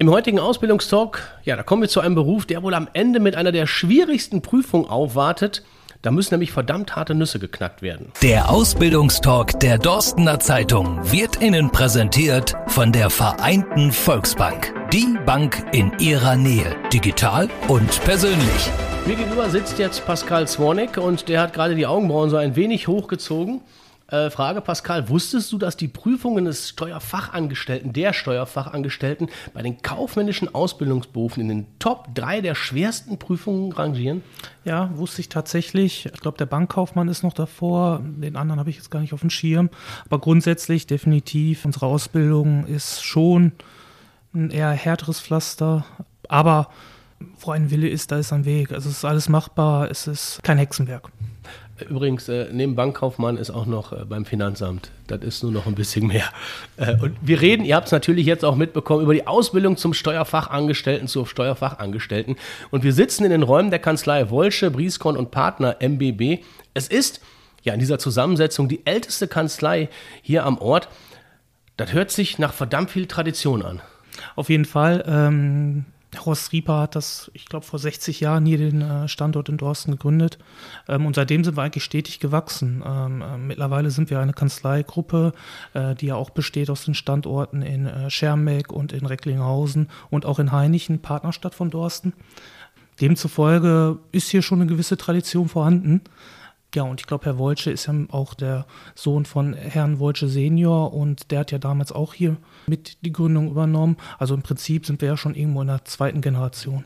Im heutigen Ausbildungstalk, ja, da kommen wir zu einem Beruf, der wohl am Ende mit einer der schwierigsten Prüfungen aufwartet. Da müssen nämlich verdammt harte Nüsse geknackt werden. Der Ausbildungstalk der Dorstener Zeitung wird Ihnen präsentiert von der Vereinten Volksbank. Die Bank in Ihrer Nähe, digital und persönlich. Mir gegenüber sitzt jetzt Pascal Zwornek und der hat gerade die Augenbrauen so ein wenig hochgezogen. Äh, Frage, Pascal, wusstest du, dass die Prüfungen des Steuerfachangestellten, der Steuerfachangestellten bei den kaufmännischen Ausbildungsberufen in den Top 3 der schwersten Prüfungen rangieren? Ja, wusste ich tatsächlich. Ich glaube, der Bankkaufmann ist noch davor. Den anderen habe ich jetzt gar nicht auf dem Schirm. Aber grundsätzlich definitiv, unsere Ausbildung ist schon ein eher härteres Pflaster. Aber wo ein Wille ist, da ist ein Weg. Also es ist alles machbar, es ist kein Hexenwerk. Übrigens, äh, neben Bankkaufmann ist auch noch äh, beim Finanzamt. Das ist nur noch ein bisschen mehr. Äh, und wir reden, ihr habt es natürlich jetzt auch mitbekommen, über die Ausbildung zum Steuerfachangestellten, zur Steuerfachangestellten. Und wir sitzen in den Räumen der Kanzlei Wolsche, Brieskon und Partner MBB. Es ist ja in dieser Zusammensetzung die älteste Kanzlei hier am Ort. Das hört sich nach verdammt viel Tradition an. Auf jeden Fall. Ähm Horst Rieper hat das, ich glaube, vor 60 Jahren hier den äh, Standort in Dorsten gegründet. Ähm, und seitdem sind wir eigentlich stetig gewachsen. Ähm, äh, mittlerweile sind wir eine Kanzleigruppe, äh, die ja auch besteht aus den Standorten in äh, Schermbeck und in Recklinghausen und auch in Heinichen, Partnerstadt von Dorsten. Demzufolge ist hier schon eine gewisse Tradition vorhanden. Ja, und ich glaube, Herr Wolsche ist ja auch der Sohn von Herrn Wolsche Senior und der hat ja damals auch hier mit die Gründung übernommen. Also im Prinzip sind wir ja schon irgendwo in der zweiten Generation.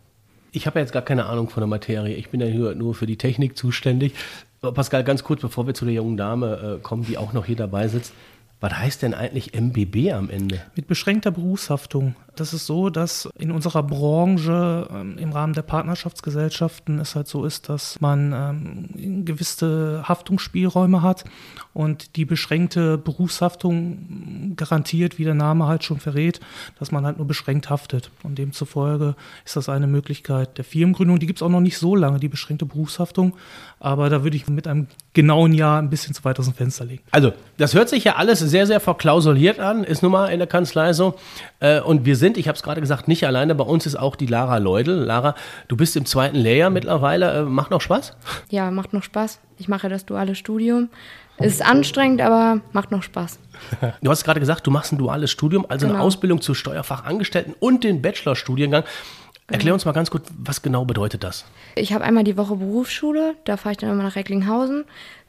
Ich habe ja jetzt gar keine Ahnung von der Materie. Ich bin ja hier nur für die Technik zuständig. Pascal, ganz kurz, bevor wir zu der jungen Dame äh, kommen, die auch noch hier dabei sitzt. Was heißt denn eigentlich MBB am Ende? Mit beschränkter Berufshaftung. Das ist so, dass in unserer Branche ähm, im Rahmen der Partnerschaftsgesellschaften es halt so ist, dass man ähm, gewisse Haftungsspielräume hat und die beschränkte Berufshaftung garantiert, wie der Name halt schon verrät, dass man halt nur beschränkt haftet. Und demzufolge ist das eine Möglichkeit der Firmengründung. Die gibt es auch noch nicht so lange, die beschränkte Berufshaftung. Aber da würde ich mit einem genauen Jahr ein bisschen zu weit aus dem Fenster legen. Also, das hört sich ja alles sehr, sehr verklausuliert an, ist nun mal in der Kanzlei so. Äh, und wir sind, ich habe es gerade gesagt, nicht alleine. Bei uns ist auch die Lara Leudel. Lara, du bist im zweiten Lehrjahr mittlerweile. Äh, macht noch Spaß? Ja, macht noch Spaß. Ich mache das duale Studium. Ist anstrengend, aber macht noch Spaß. Du hast gerade gesagt, du machst ein duales Studium, also genau. eine Ausbildung zu Steuerfachangestellten und den Bachelorstudiengang. Erklär genau. uns mal ganz gut, was genau bedeutet das? Ich habe einmal die Woche Berufsschule, da fahre ich dann immer nach Recklinghausen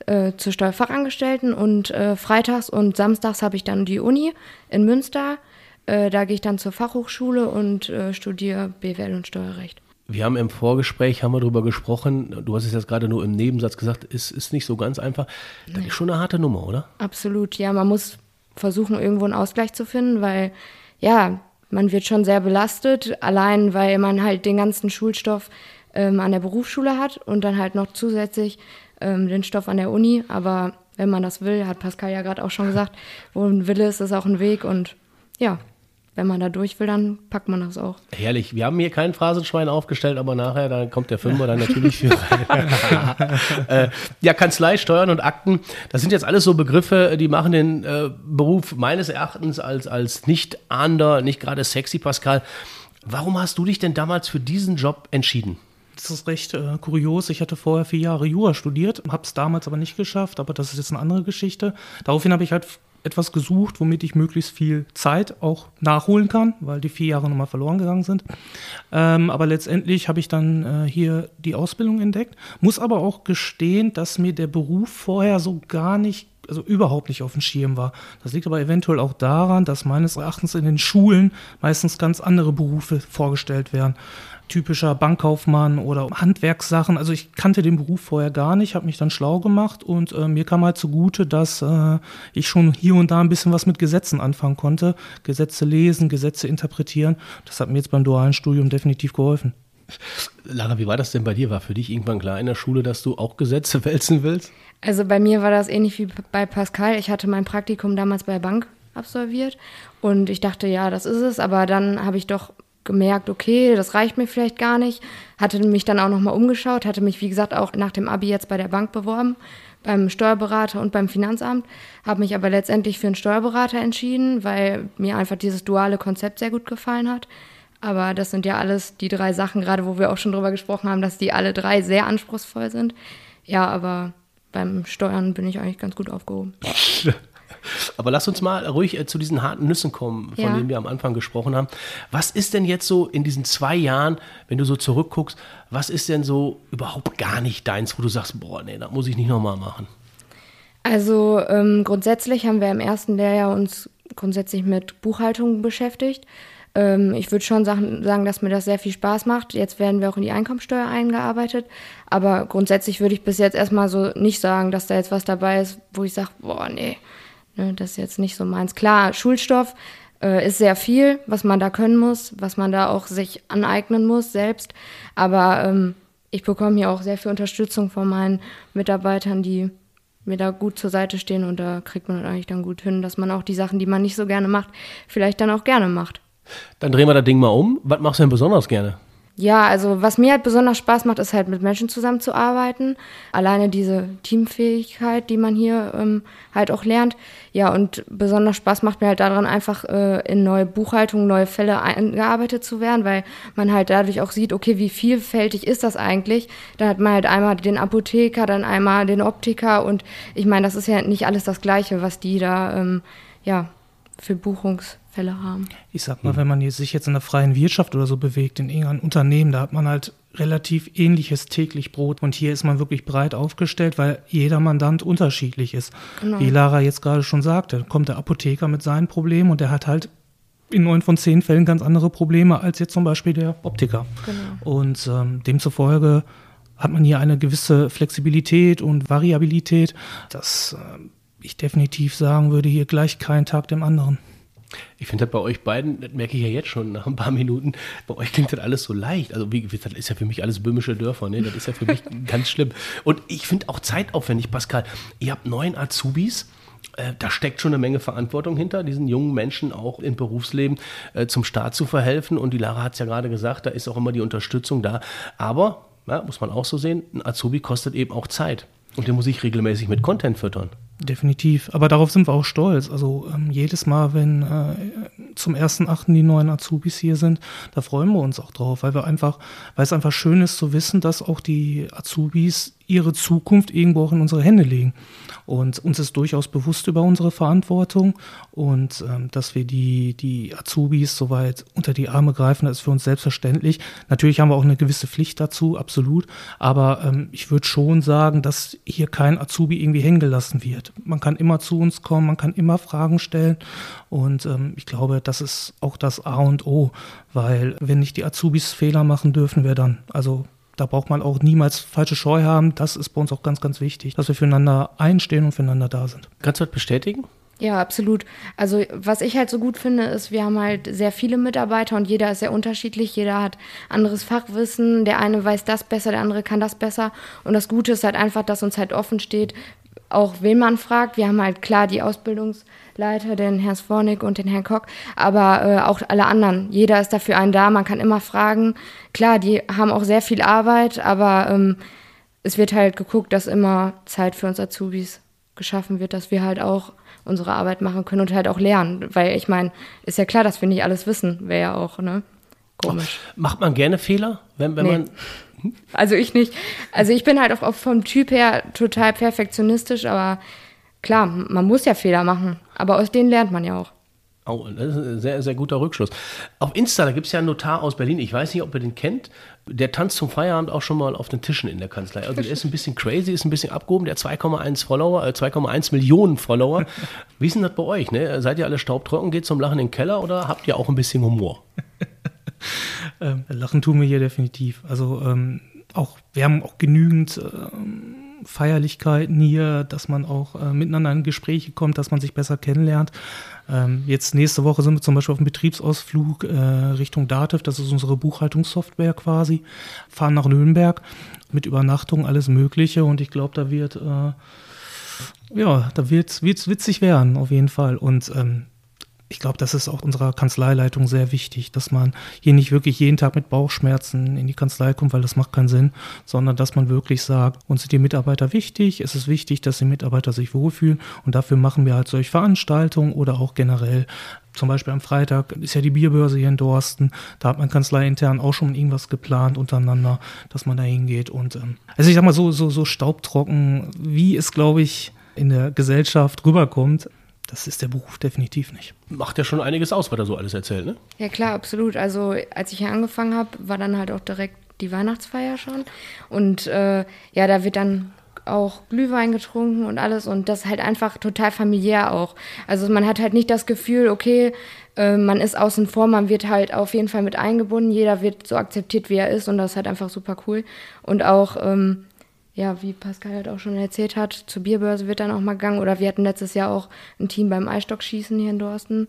äh, zu Steuerfachangestellten und äh, freitags und samstags habe ich dann die Uni in Münster. Äh, da gehe ich dann zur Fachhochschule und äh, studiere BWL und Steuerrecht. Wir haben im Vorgespräch haben wir darüber gesprochen. Du hast es jetzt gerade nur im Nebensatz gesagt. Es ist nicht so ganz einfach. Das nee. ist schon eine harte Nummer, oder? Absolut. Ja, man muss versuchen, irgendwo einen Ausgleich zu finden, weil ja, man wird schon sehr belastet, allein weil man halt den ganzen Schulstoff ähm, an der Berufsschule hat und dann halt noch zusätzlich ähm, den Stoff an der Uni. Aber wenn man das will, hat Pascal ja gerade auch schon gesagt, wo ein Wille ist, ist auch ein Weg und ja, wenn man da durch will, dann packt man das auch. Herrlich. Wir haben hier kein Phrasenschwein aufgestellt, aber nachher, dann kommt der Fünfer dann natürlich für rein. äh, ja, Kanzlei, Steuern und Akten, das sind jetzt alles so Begriffe, die machen den äh, Beruf meines Erachtens als, als nicht ahnder, nicht gerade sexy, Pascal. Warum hast du dich denn damals für diesen Job entschieden? Das ist recht äh, kurios. Ich hatte vorher vier Jahre Jura studiert, habe es damals aber nicht geschafft, aber das ist jetzt eine andere Geschichte. Daraufhin habe ich halt etwas gesucht, womit ich möglichst viel Zeit auch nachholen kann, weil die vier Jahre nochmal verloren gegangen sind. Ähm, aber letztendlich habe ich dann äh, hier die Ausbildung entdeckt, muss aber auch gestehen, dass mir der Beruf vorher so gar nicht also überhaupt nicht auf dem Schirm war. Das liegt aber eventuell auch daran, dass meines Erachtens in den Schulen meistens ganz andere Berufe vorgestellt werden typischer Bankkaufmann oder Handwerkssachen. Also ich kannte den Beruf vorher gar nicht, habe mich dann schlau gemacht und äh, mir kam halt zugute, dass äh, ich schon hier und da ein bisschen was mit Gesetzen anfangen konnte. Gesetze lesen, Gesetze interpretieren. Das hat mir jetzt beim dualen Studium definitiv geholfen. Lara, wie war das denn bei dir? War für dich irgendwann klar in der Schule, dass du auch Gesetze wälzen willst? Also bei mir war das ähnlich wie bei Pascal. Ich hatte mein Praktikum damals bei der Bank absolviert und ich dachte, ja, das ist es, aber dann habe ich doch gemerkt, okay, das reicht mir vielleicht gar nicht. Hatte mich dann auch nochmal umgeschaut, hatte mich, wie gesagt, auch nach dem Abi jetzt bei der Bank beworben, beim Steuerberater und beim Finanzamt, habe mich aber letztendlich für einen Steuerberater entschieden, weil mir einfach dieses duale Konzept sehr gut gefallen hat. Aber das sind ja alles die drei Sachen, gerade wo wir auch schon drüber gesprochen haben, dass die alle drei sehr anspruchsvoll sind. Ja, aber beim Steuern bin ich eigentlich ganz gut aufgehoben. Aber lass uns mal ruhig äh, zu diesen harten Nüssen kommen, von Ja. denen wir am Anfang gesprochen haben. Was ist denn jetzt so in diesen zwei Jahren, wenn du so zurückguckst, was ist denn so überhaupt gar nicht deins, wo du sagst, boah, nee, das muss ich nicht nochmal machen? Also ähm, grundsätzlich haben wir im ersten Lehrjahr uns grundsätzlich mit Buchhaltung beschäftigt. Ähm, ich würde schon sagen, dass mir das sehr viel Spaß macht. Jetzt werden wir auch in die Einkommensteuer eingearbeitet. Aber grundsätzlich würde ich bis jetzt erstmal so nicht sagen, dass da jetzt was dabei ist, wo ich sage, boah, nee, ne, das ist jetzt nicht so meins. Klar, Schulstoff äh, ist sehr viel, was man da können muss, was man da auch sich aneignen muss selbst. Aber ähm, ich bekomme hier auch sehr viel Unterstützung von meinen Mitarbeitern, die mir da gut zur Seite stehen und da kriegt man eigentlich dann gut hin, dass man auch die Sachen, die man nicht so gerne macht, vielleicht dann auch gerne macht. Dann drehen wir das Ding mal um. Was machst du denn besonders gerne? Ja, also was mir halt besonders Spaß macht, ist halt mit Menschen zusammenzuarbeiten. Alleine diese Teamfähigkeit, die man hier ähm, halt auch lernt. Ja, und besonders Spaß macht mir halt daran, einfach äh, in neue Buchhaltung, neue Fälle eingearbeitet zu werden, weil man halt dadurch auch sieht, okay, wie vielfältig ist das eigentlich. Dann hat man halt einmal den Apotheker, dann einmal den Optiker und ich meine, das ist ja nicht alles das Gleiche, was die da, ähm, ja, für Buchungsfälle haben. Ich sag mal, wenn man sich jetzt in der freien Wirtschaft oder so bewegt, in irgendeinem Unternehmen, da hat man halt relativ ähnliches täglich Brot. Und hier ist man wirklich breit aufgestellt, weil jeder Mandant unterschiedlich ist. Wie Lara jetzt gerade schon sagte, kommt der Apotheker mit seinen Problemen und der hat halt in neun von zehn Fällen ganz andere Probleme als jetzt zum Beispiel der Optiker. Und ähm, demzufolge hat man hier eine gewisse Flexibilität und Variabilität, dass ähm, ich definitiv sagen würde, hier gleich kein Tag dem anderen. Ich finde das bei euch beiden, das merke ich ja jetzt schon nach ein paar Minuten, bei euch klingt das alles so leicht. Also wie, das ist ja für mich alles böhmische Dörfer, ne? Das ist ja für mich ganz schlimm. Und ich finde auch zeitaufwendig, Pascal. Ihr habt neun Azubis. Äh, Da steckt schon eine Menge Verantwortung hinter, diesen jungen Menschen auch im Berufsleben äh, zum Staat zu verhelfen. Und die Lara hat es ja gerade gesagt, da ist auch immer die Unterstützung da. Aber, ja, muss man auch so sehen, ein Azubi kostet eben auch Zeit. Und den muss ich regelmäßig mit Content füttern. Definitiv. Aber darauf sind wir auch stolz. Also ähm, jedes Mal, wenn äh, zum ersten Achten die neuen Azubis hier sind, da freuen wir uns auch drauf, weil wir einfach, weil es einfach schön ist zu wissen, dass auch die Azubis ihre Zukunft irgendwo auch in unsere Hände legen. Und uns ist durchaus bewusst über unsere Verantwortung und ähm, dass wir die, die Azubis soweit unter die Arme greifen, das ist für uns selbstverständlich. Natürlich haben wir auch eine gewisse Pflicht dazu, absolut. Aber ähm, ich würde schon sagen, dass hier kein Azubi irgendwie hängen gelassen wird. Man kann immer zu uns kommen, man kann immer Fragen stellen. Und ähm, ich glaube, das ist auch das A und O, weil wenn nicht die Azubis Fehler machen dürfen, wer dann? Also da braucht man auch niemals falsche Scheu haben. Das ist bei uns auch ganz, ganz wichtig, dass wir füreinander einstehen und füreinander da sind. Kannst du das bestätigen? Ja, absolut. Also was ich halt so gut finde, ist, wir haben halt sehr viele Mitarbeiter und jeder ist sehr unterschiedlich. Jeder hat anderes Fachwissen. Der eine weiß das besser, der andere kann das besser. Und das Gute ist halt einfach, dass uns halt offen steht, auch wen man fragt. Wir haben halt klar die Ausbildungsleiter, den Herrn Svornik und den Herrn Kock, aber äh, auch alle anderen. Jeder ist dafür einen da, man kann immer fragen. Klar, die haben auch sehr viel Arbeit, aber ähm, es wird halt geguckt, dass immer Zeit für uns Azubis geschaffen wird, dass wir halt auch unsere Arbeit machen können und halt auch lernen. Weil ich meine, ist ja klar, dass wir nicht alles wissen. Wäre ja auch, ne? Komisch. Macht man gerne Fehler, wenn, wenn Nee. man. Also ich nicht. Also ich bin halt auch, auch vom Typ her total perfektionistisch, aber klar, man muss ja Fehler machen. Aber aus denen lernt man ja auch. Oh, das ist ein sehr, sehr guter Rückschluss. Auf Insta, da gibt es ja einen Notar aus Berlin. Ich weiß nicht, ob ihr den kennt. Der tanzt zum Feierabend auch schon mal auf den Tischen in der Kanzlei. Also der ist ein bisschen crazy, ist ein bisschen abgehoben. Der hat 2,1 Follower, äh, 2,1 Millionen Follower. Wie ist denn das bei euch? Ne? Seid ihr alle staubtrocken, geht zum Lachen in den Keller oder habt ihr auch ein bisschen Humor? Ähm, lachen tun wir hier definitiv. Also ähm, auch, wir haben auch genügend ähm, Feierlichkeiten hier, dass man auch äh, miteinander in Gespräche kommt, dass man sich besser kennenlernt. Ähm, jetzt nächste Woche sind wir zum Beispiel auf einem Betriebsausflug äh, Richtung Dativ, das ist unsere Buchhaltungssoftware quasi, fahren nach Nürnberg mit Übernachtung, alles Mögliche und ich glaube, da wird äh, ja, da wird es witzig werden, auf jeden Fall. Und ähm, ich glaube, das ist auch unserer Kanzleileitung sehr wichtig, dass man hier nicht wirklich jeden Tag mit Bauchschmerzen in die Kanzlei kommt, weil das macht keinen Sinn, sondern dass man wirklich sagt, uns sind die Mitarbeiter wichtig, es ist wichtig, dass die Mitarbeiter sich wohlfühlen und dafür machen wir halt solche Veranstaltungen oder auch generell zum Beispiel am Freitag ist ja die Bierbörse hier in Dorsten. Da hat man kanzleiintern auch schon irgendwas geplant untereinander, dass man da hingeht. Und ähm, also ich sag mal so, so, so staubtrocken, wie es, glaube ich, in der Gesellschaft rüberkommt, das ist der Beruf definitiv nicht. Macht ja schon einiges aus, was er so alles erzählt, ne? Ja klar, absolut. Also als ich hier angefangen habe, war dann halt auch direkt die Weihnachtsfeier schon. Und äh, ja, da wird dann auch Glühwein getrunken und alles und das halt einfach total familiär auch. Also man hat halt nicht das Gefühl, okay, äh, man ist außen vor, man wird halt auf jeden Fall mit eingebunden, jeder wird so akzeptiert, wie er ist und das ist halt einfach super cool. Und auch, ähm, ja, wie Pascal halt auch schon erzählt hat, zur Bierbörse wird dann auch mal gegangen oder wir hatten letztes Jahr auch ein Team beim Eisstockschießen hier in Dorsten.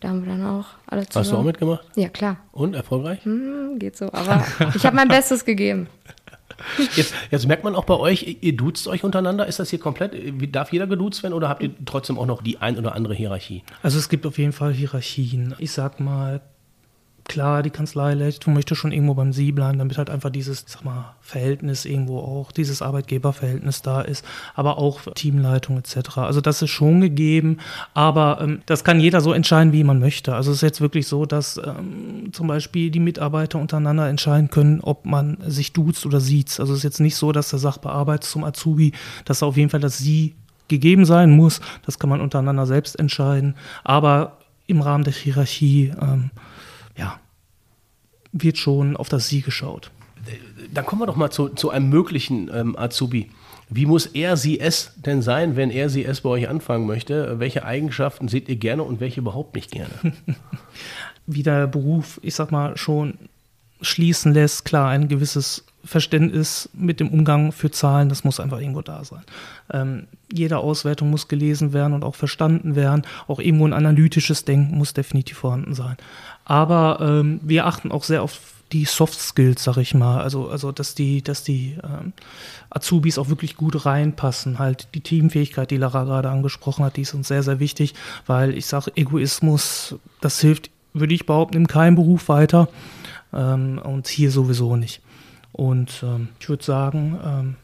Da haben wir dann auch alle zusammen. Hast du auch mitgemacht? Ja, klar. Und erfolgreich? Hm, geht so, aber ich habe mein Bestes gegeben. Jetzt, jetzt, merkt man auch bei euch, ihr duzt euch untereinander. Ist das hier komplett, darf jeder geduzt werden oder habt ihr trotzdem auch noch die ein oder andere Hierarchie? Also es gibt auf jeden Fall Hierarchien. Ich sag mal, klar, die Kanzleileitung möchte schon irgendwo beim Sie bleiben, damit halt einfach dieses, sag mal, Verhältnis irgendwo auch, dieses Arbeitgeberverhältnis da ist, aber auch Teamleitung etc. Also das ist schon gegeben, aber ähm, das kann jeder so entscheiden, wie man möchte. Also es ist jetzt wirklich so, dass ähm, zum Beispiel die Mitarbeiter untereinander entscheiden können, ob man sich duzt oder sieht. Also es ist jetzt nicht so, dass der Sachbearbeiter zum Azubi, dass er auf jeden Fall das Sie gegeben sein muss. Das kann man untereinander selbst entscheiden. Aber im Rahmen der Hierarchie ähm, ja, wird schon auf das Sie geschaut. Dann kommen wir doch mal zu, zu einem möglichen ähm, Azubi. Wie muss er sie es denn sein, wenn er sie es bei euch anfangen möchte? Welche Eigenschaften seht ihr gerne und welche überhaupt nicht gerne? Wie der Beruf, ich sag mal, schon schließen lässt, klar, ein gewisses Verständnis mit dem Umgang für Zahlen, das muss einfach irgendwo da sein. Ähm, jede Auswertung muss gelesen werden und auch verstanden werden. Auch irgendwo ein analytisches Denken muss definitiv vorhanden sein. Aber ähm, wir achten auch sehr auf die Soft Skills, sag ich mal. Also, also dass die, dass die ähm, Azubis auch wirklich gut reinpassen. Halt die Teamfähigkeit, die Lara gerade angesprochen hat, die ist uns sehr, sehr wichtig, weil ich sage, Egoismus, das hilft, würde ich behaupten, in keinem Beruf weiter. Ähm, und hier sowieso nicht. Und ähm, ich würde sagen, ähm,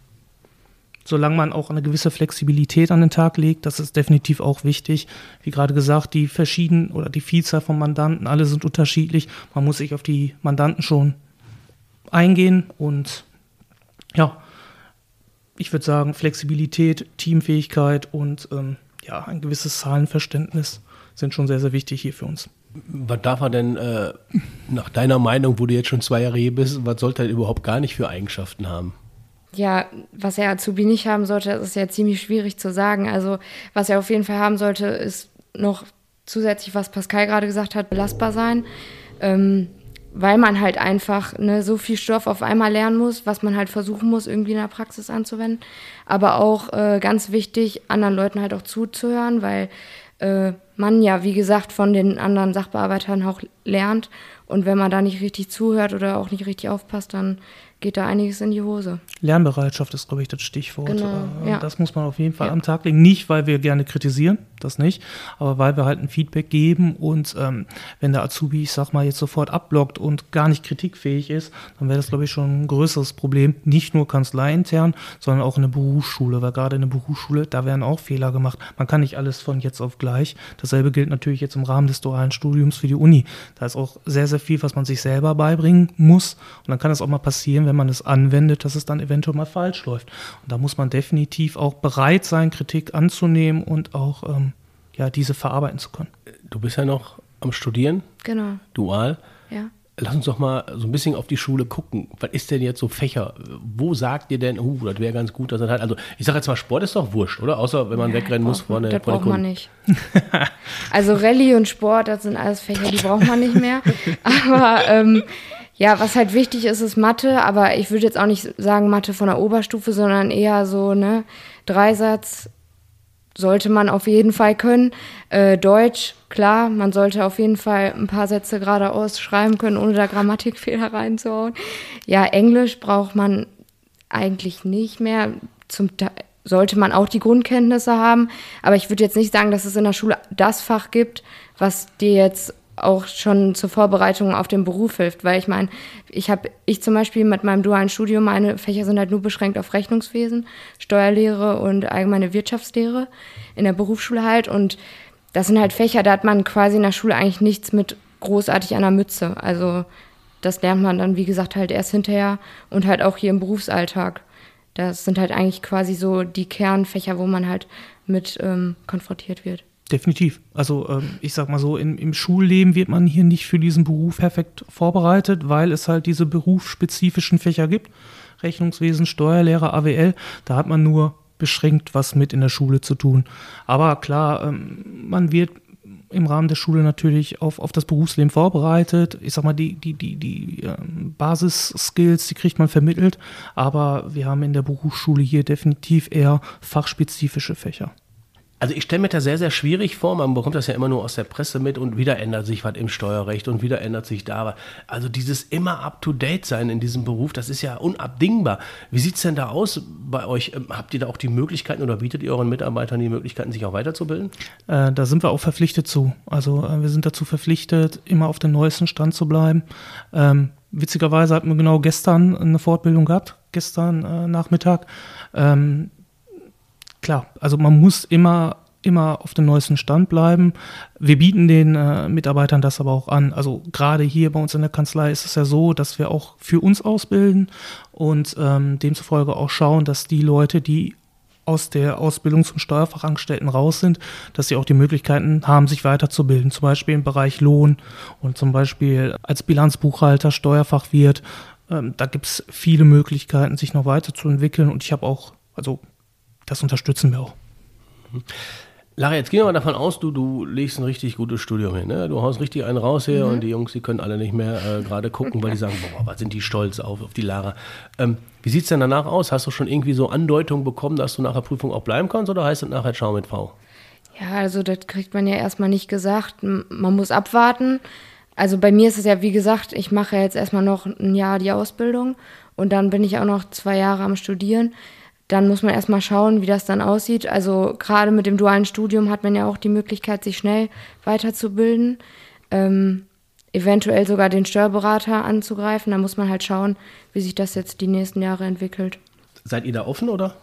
solange man auch eine gewisse Flexibilität an den Tag legt, das ist definitiv auch wichtig. Wie gerade gesagt, die verschiedenen oder die Vielzahl von Mandanten, alle sind unterschiedlich. Man muss sich auf die Mandanten schon eingehen und ja, ich würde sagen, Flexibilität, Teamfähigkeit und ähm, ja, ein gewisses Zahlenverständnis sind schon sehr, sehr wichtig hier für uns. Was darf er denn äh, nach deiner Meinung, wo du jetzt schon zwei Jahre hier bist, was sollte er überhaupt gar nicht für Eigenschaften haben? Ja, was er Azubi nicht haben sollte, ist ja ziemlich schwierig zu sagen. Also, was er auf jeden Fall haben sollte, ist noch zusätzlich, was Pascal gerade gesagt hat, belastbar sein. Ähm, weil man halt einfach ne, so viel Stoff auf einmal lernen muss, was man halt versuchen muss, irgendwie in der Praxis anzuwenden. Aber auch äh, ganz wichtig, anderen Leuten halt auch zuzuhören, weil äh, man ja, wie gesagt, von den anderen Sachbearbeitern auch lernt. Und wenn man da nicht richtig zuhört oder auch nicht richtig aufpasst, dann geht da einiges in die Hose. Lernbereitschaft ist, glaube ich, das Stichwort. Genau, äh, ja. Das muss man auf jeden Fall ja. am Tag legen. Nicht, weil wir gerne kritisieren, das nicht, aber weil wir halt ein Feedback geben und ähm, wenn der Azubi, ich sag mal, jetzt sofort abblockt und gar nicht kritikfähig ist, dann wäre das, glaube ich, schon ein größeres Problem. Nicht nur kanzleiintern, sondern auch in der Berufsschule, weil gerade in der Berufsschule, da werden auch Fehler gemacht. Man kann nicht alles von jetzt auf gleich. Dasselbe gilt natürlich jetzt im Rahmen des dualen Studiums für die Uni. Da ist auch sehr, sehr viel, was man sich selber beibringen muss. Und dann kann es auch mal passieren, wenn man es anwendet, dass es dann eventuell mal falsch läuft. Und da muss man definitiv auch bereit sein, Kritik anzunehmen und auch ähm, ja, diese verarbeiten zu können. Du bist ja noch am Studieren. Genau. Dual. Ja. Lass uns doch mal so ein bisschen auf die Schule gucken. Was ist denn jetzt so Fächer? Wo sagt ihr denn, uh, das wäre ganz gut, dass das halt, also ich sage jetzt mal, Sport ist doch wurscht, oder? Außer wenn man ja, wegrennen muss vorne. Das braucht man nicht. also Rallye und Sport, das sind alles Fächer, die braucht man nicht mehr. Aber ähm, ja, was halt wichtig ist, ist Mathe, aber ich würde jetzt auch nicht sagen Mathe von der Oberstufe, sondern eher so, ne, Dreisatz sollte man auf jeden Fall können. Äh, Deutsch, klar, man sollte auf jeden Fall ein paar Sätze geradeaus schreiben können, ohne da Grammatikfehler reinzuhauen. Ja, Englisch braucht man eigentlich nicht mehr. Zum Teil sollte man auch die Grundkenntnisse haben, aber ich würde jetzt nicht sagen, dass es in der Schule das Fach gibt, was dir jetzt auch schon zur Vorbereitung auf den Beruf hilft, weil ich meine, ich habe, ich zum Beispiel mit meinem dualen Studium, meine Fächer sind halt nur beschränkt auf Rechnungswesen, Steuerlehre und allgemeine Wirtschaftslehre in der Berufsschule halt und das sind halt Fächer, da hat man quasi in der Schule eigentlich nichts mit großartig der Mütze. Also das lernt man dann, wie gesagt, halt erst hinterher und halt auch hier im Berufsalltag. Das sind halt eigentlich quasi so die Kernfächer, wo man halt mit ähm, konfrontiert wird. Definitiv. Also ähm, ich sag mal so, in, im Schulleben wird man hier nicht für diesen Beruf perfekt vorbereitet, weil es halt diese berufsspezifischen Fächer gibt. Rechnungswesen, Steuerlehre, AWL. Da hat man nur beschränkt was mit in der Schule zu tun. Aber klar, ähm, man wird im Rahmen der Schule natürlich auf, auf das Berufsleben vorbereitet. Ich sag mal, die, die, die, die ähm, Basisskills, die kriegt man vermittelt, aber wir haben in der Berufsschule hier definitiv eher fachspezifische Fächer. Also ich stelle mir das sehr, sehr schwierig vor. Man bekommt das ja immer nur aus der Presse mit und wieder ändert sich was im Steuerrecht und wieder ändert sich da. Also dieses immer up-to-date sein in diesem Beruf, das ist ja unabdingbar. Wie sieht es denn da aus bei euch? Ähm, habt ihr da auch die Möglichkeiten oder bietet ihr euren Mitarbeitern die Möglichkeiten, sich auch weiterzubilden? Äh, da sind wir auch verpflichtet zu. Also äh, wir sind dazu verpflichtet, immer auf dem neuesten Stand zu bleiben. Ähm, witzigerweise hatten wir genau gestern eine Fortbildung gehabt, gestern äh, Nachmittag. Ähm, klar, also man muss immer immer auf dem neuesten Stand bleiben. Wir bieten den äh, Mitarbeitern das aber auch an. Also gerade hier bei uns in der Kanzlei ist es ja so, dass wir auch für uns ausbilden und ähm, demzufolge auch schauen, dass die Leute, die aus der Ausbildung zum Steuerfachangestellten raus sind, dass sie auch die Möglichkeiten haben, sich weiterzubilden, zum Beispiel im Bereich Lohn und zum Beispiel als Bilanzbuchhalter, Steuerfachwirt. Ähm, da gibt es viele Möglichkeiten, sich noch weiterzuentwickeln und ich habe auch, also das unterstützen wir auch. Lara, jetzt gehen wir mal davon aus, du, du legst ein richtig gutes Studium hin. Ne? Du haust richtig einen raus hier mhm. und die Jungs, die können alle nicht mehr äh, gerade gucken, weil die sagen, boah, was sind die stolz auf, auf die Lara. Ähm, wie sieht es denn danach aus? Hast du schon irgendwie so Andeutungen bekommen, dass du nach der Prüfung auch bleiben kannst oder heißt es nachher Schau mit V? Ja, also das kriegt man ja erstmal nicht gesagt. Man muss abwarten. Also bei mir ist es ja, wie gesagt, ich mache jetzt erstmal noch ein Jahr die Ausbildung und dann bin ich auch noch zwei Jahre am Studieren dann muss man erstmal schauen, wie das dann aussieht. Also gerade mit dem dualen Studium hat man ja auch die Möglichkeit, sich schnell weiterzubilden, ähm, eventuell sogar den Steuerberater anzugreifen. Da muss man halt schauen, wie sich das jetzt die nächsten Jahre entwickelt. Seid ihr da offen oder?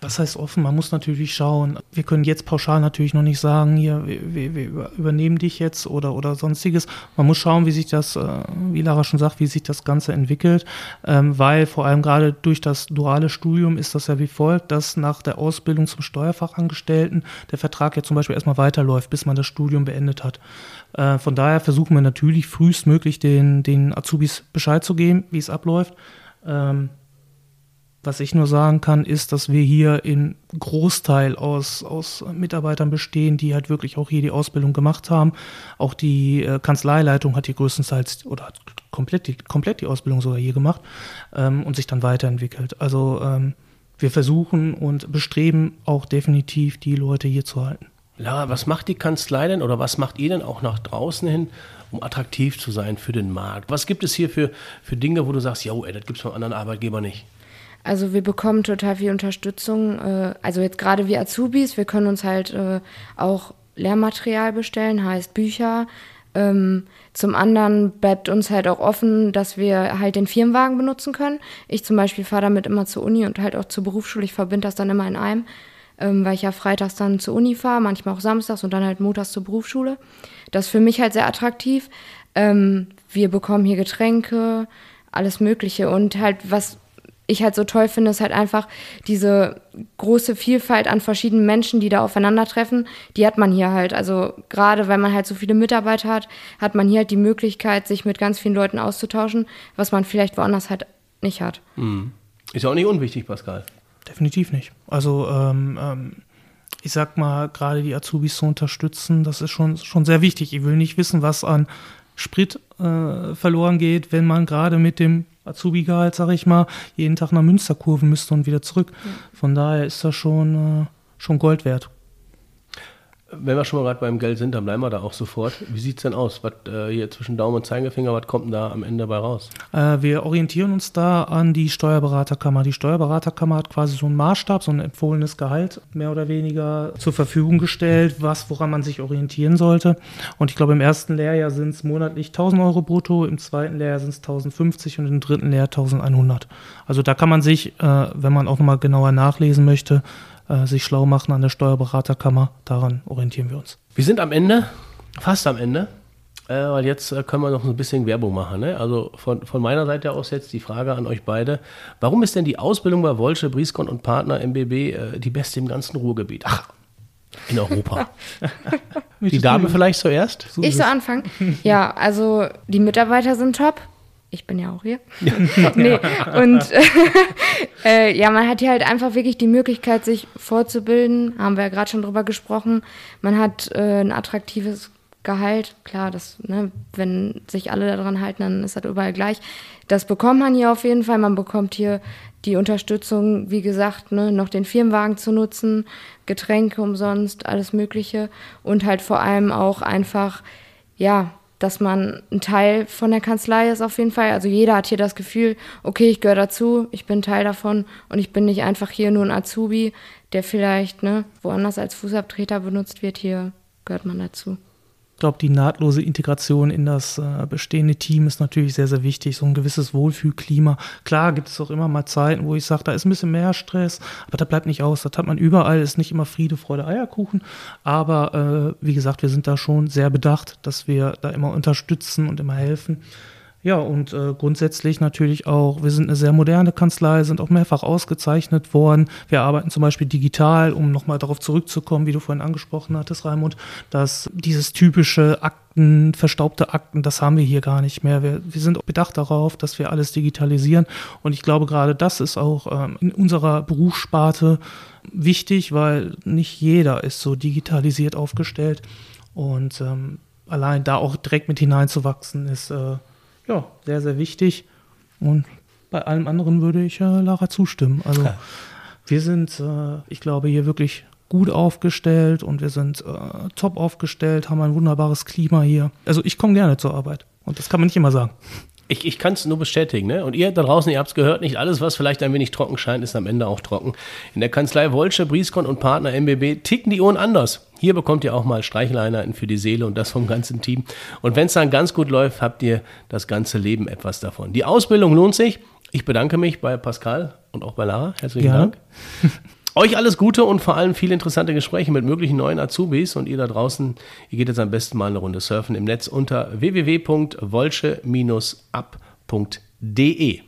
Was heißt offen? Man muss natürlich schauen. Wir können jetzt pauschal natürlich noch nicht sagen, hier, wir, wir übernehmen dich jetzt oder, oder sonstiges. Man muss schauen, wie sich das, äh, wie Lara schon sagt, wie sich das Ganze entwickelt, ähm, weil vor allem gerade durch das duale Studium ist das ja wie folgt, dass nach der Ausbildung zum Steuerfachangestellten der Vertrag ja zum Beispiel erstmal weiterläuft, bis man das Studium beendet hat. Äh, von daher versuchen wir natürlich frühestmöglich den, den Azubis Bescheid zu geben, wie es abläuft. Was ich nur sagen kann, ist, dass wir hier im Großteil aus, aus Mitarbeitern bestehen, die halt wirklich auch hier die Ausbildung gemacht haben. Auch die äh, Kanzleileitung hat hier größtenteils oder hat komplett die, komplett die Ausbildung sogar hier gemacht ähm, und sich dann weiterentwickelt. Also ähm, wir versuchen und bestreben auch definitiv die Leute hier zu halten. Lara, was macht die Kanzlei denn oder was macht ihr denn auch nach draußen hin, um attraktiv zu sein für den Markt? Was gibt es hier für, für Dinge, wo du sagst, ja, das gibt es von anderen Arbeitgebern nicht? Also wir bekommen total viel Unterstützung. Äh, also jetzt gerade wie Azubis, wir können uns halt äh, auch Lehrmaterial bestellen, heißt Bücher. Ähm, zum anderen bleibt uns halt auch offen, dass wir halt den Firmenwagen benutzen können. Ich zum Beispiel fahre damit immer zur Uni und halt auch zur Berufsschule. Ich verbinde das dann immer in einem, ähm, weil ich ja freitags dann zur Uni fahre, manchmal auch samstags und dann halt montags zur Berufsschule. Das ist für mich halt sehr attraktiv. Ähm, wir bekommen hier Getränke, alles Mögliche und halt was ich halt so toll finde, ist halt einfach diese große Vielfalt an verschiedenen Menschen, die da aufeinandertreffen, die hat man hier halt. Also gerade weil man halt so viele Mitarbeiter hat, hat man hier halt die Möglichkeit, sich mit ganz vielen Leuten auszutauschen, was man vielleicht woanders halt nicht hat. Mhm. Ist ja auch nicht unwichtig, Pascal. Definitiv nicht. Also ähm, ähm, ich sag mal, gerade die Azubis zu unterstützen, das ist schon, schon sehr wichtig. Ich will nicht wissen, was an Sprit äh, verloren geht, wenn man gerade mit dem Azubi-Gehalt, sag ich mal, jeden Tag nach Münster kurven müsste und wieder zurück. Von daher ist das schon, äh, schon Gold wert. Wenn wir schon mal gerade beim Geld sind, dann bleiben wir da auch sofort. Wie sieht es denn aus? Was äh, hier zwischen Daumen und Zeigefinger, was kommt denn da am Ende bei raus? Äh, wir orientieren uns da an die Steuerberaterkammer. Die Steuerberaterkammer hat quasi so einen Maßstab, so ein empfohlenes Gehalt mehr oder weniger zur Verfügung gestellt, was, woran man sich orientieren sollte. Und ich glaube, im ersten Lehrjahr sind es monatlich 1000 Euro brutto, im zweiten Lehrjahr sind es 1050 und im dritten Lehrjahr 1100. Also da kann man sich, äh, wenn man auch nochmal genauer nachlesen möchte, äh, sich schlau machen an der Steuerberaterkammer. Daran orientieren wir uns. Wir sind am Ende, fast am Ende. Äh, weil jetzt äh, können wir noch ein bisschen Werbung machen. Ne? Also von, von meiner Seite aus jetzt die Frage an euch beide. Warum ist denn die Ausbildung bei Wolsche, Brieskon und Partner MBB äh, die beste im ganzen Ruhrgebiet? Ach, in Europa. die Dame vielleicht zuerst? So ich so anfangen? Ja, also die Mitarbeiter sind top. Ich bin ja auch hier. nee, und äh, ja, man hat hier halt einfach wirklich die Möglichkeit, sich vorzubilden. Haben wir ja gerade schon drüber gesprochen. Man hat äh, ein attraktives Gehalt, klar, das, ne, wenn sich alle daran halten, dann ist das überall gleich. Das bekommt man hier auf jeden Fall. Man bekommt hier die Unterstützung, wie gesagt, ne, noch den Firmenwagen zu nutzen, Getränke umsonst, alles Mögliche. Und halt vor allem auch einfach, ja, dass man ein Teil von der Kanzlei ist auf jeden Fall. Also jeder hat hier das Gefühl, okay, ich gehöre dazu, ich bin Teil davon und ich bin nicht einfach hier nur ein Azubi, der vielleicht ne, woanders als Fußabtreter benutzt wird. Hier gehört man dazu. Ich glaube, die nahtlose Integration in das äh, bestehende Team ist natürlich sehr, sehr wichtig. So ein gewisses Wohlfühlklima. Klar gibt es auch immer mal Zeiten, wo ich sage, da ist ein bisschen mehr Stress, aber das bleibt nicht aus. Das hat man überall, ist nicht immer Friede, Freude, Eierkuchen. Aber äh, wie gesagt, wir sind da schon sehr bedacht, dass wir da immer unterstützen und immer helfen. Ja, und äh, grundsätzlich natürlich auch, wir sind eine sehr moderne Kanzlei, sind auch mehrfach ausgezeichnet worden. Wir arbeiten zum Beispiel digital, um nochmal darauf zurückzukommen, wie du vorhin angesprochen hattest, Raimund, dass dieses typische Akten, verstaubte Akten, das haben wir hier gar nicht mehr. Wir, wir sind bedacht darauf, dass wir alles digitalisieren. Und ich glaube, gerade das ist auch ähm, in unserer Berufssparte wichtig, weil nicht jeder ist so digitalisiert aufgestellt. Und ähm, allein da auch direkt mit hineinzuwachsen, ist äh, ja, sehr, sehr wichtig. Und bei allem anderen würde ich äh, Lara zustimmen. Also ja. wir sind, äh, ich glaube, hier wirklich gut aufgestellt und wir sind äh, top aufgestellt, haben ein wunderbares Klima hier. Also ich komme gerne zur Arbeit und das kann man nicht immer sagen. Ich, ich kann es nur bestätigen. Ne? Und ihr da draußen, ihr habt es gehört, nicht alles, was vielleicht ein wenig trocken scheint, ist am Ende auch trocken. In der Kanzlei Wolsche, Brieskon und Partner MBB ticken die Ohren anders. Hier bekommt ihr auch mal Streicheleinheiten für die Seele und das vom ganzen Team. Und wenn es dann ganz gut läuft, habt ihr das ganze Leben etwas davon. Die Ausbildung lohnt sich. Ich bedanke mich bei Pascal und auch bei Lara. Herzlichen ja. Dank. Euch alles Gute und vor allem viele interessante Gespräche mit möglichen neuen Azubis. Und ihr da draußen, ihr geht jetzt am besten mal eine Runde surfen im Netz unter www.wolsche-ab.de.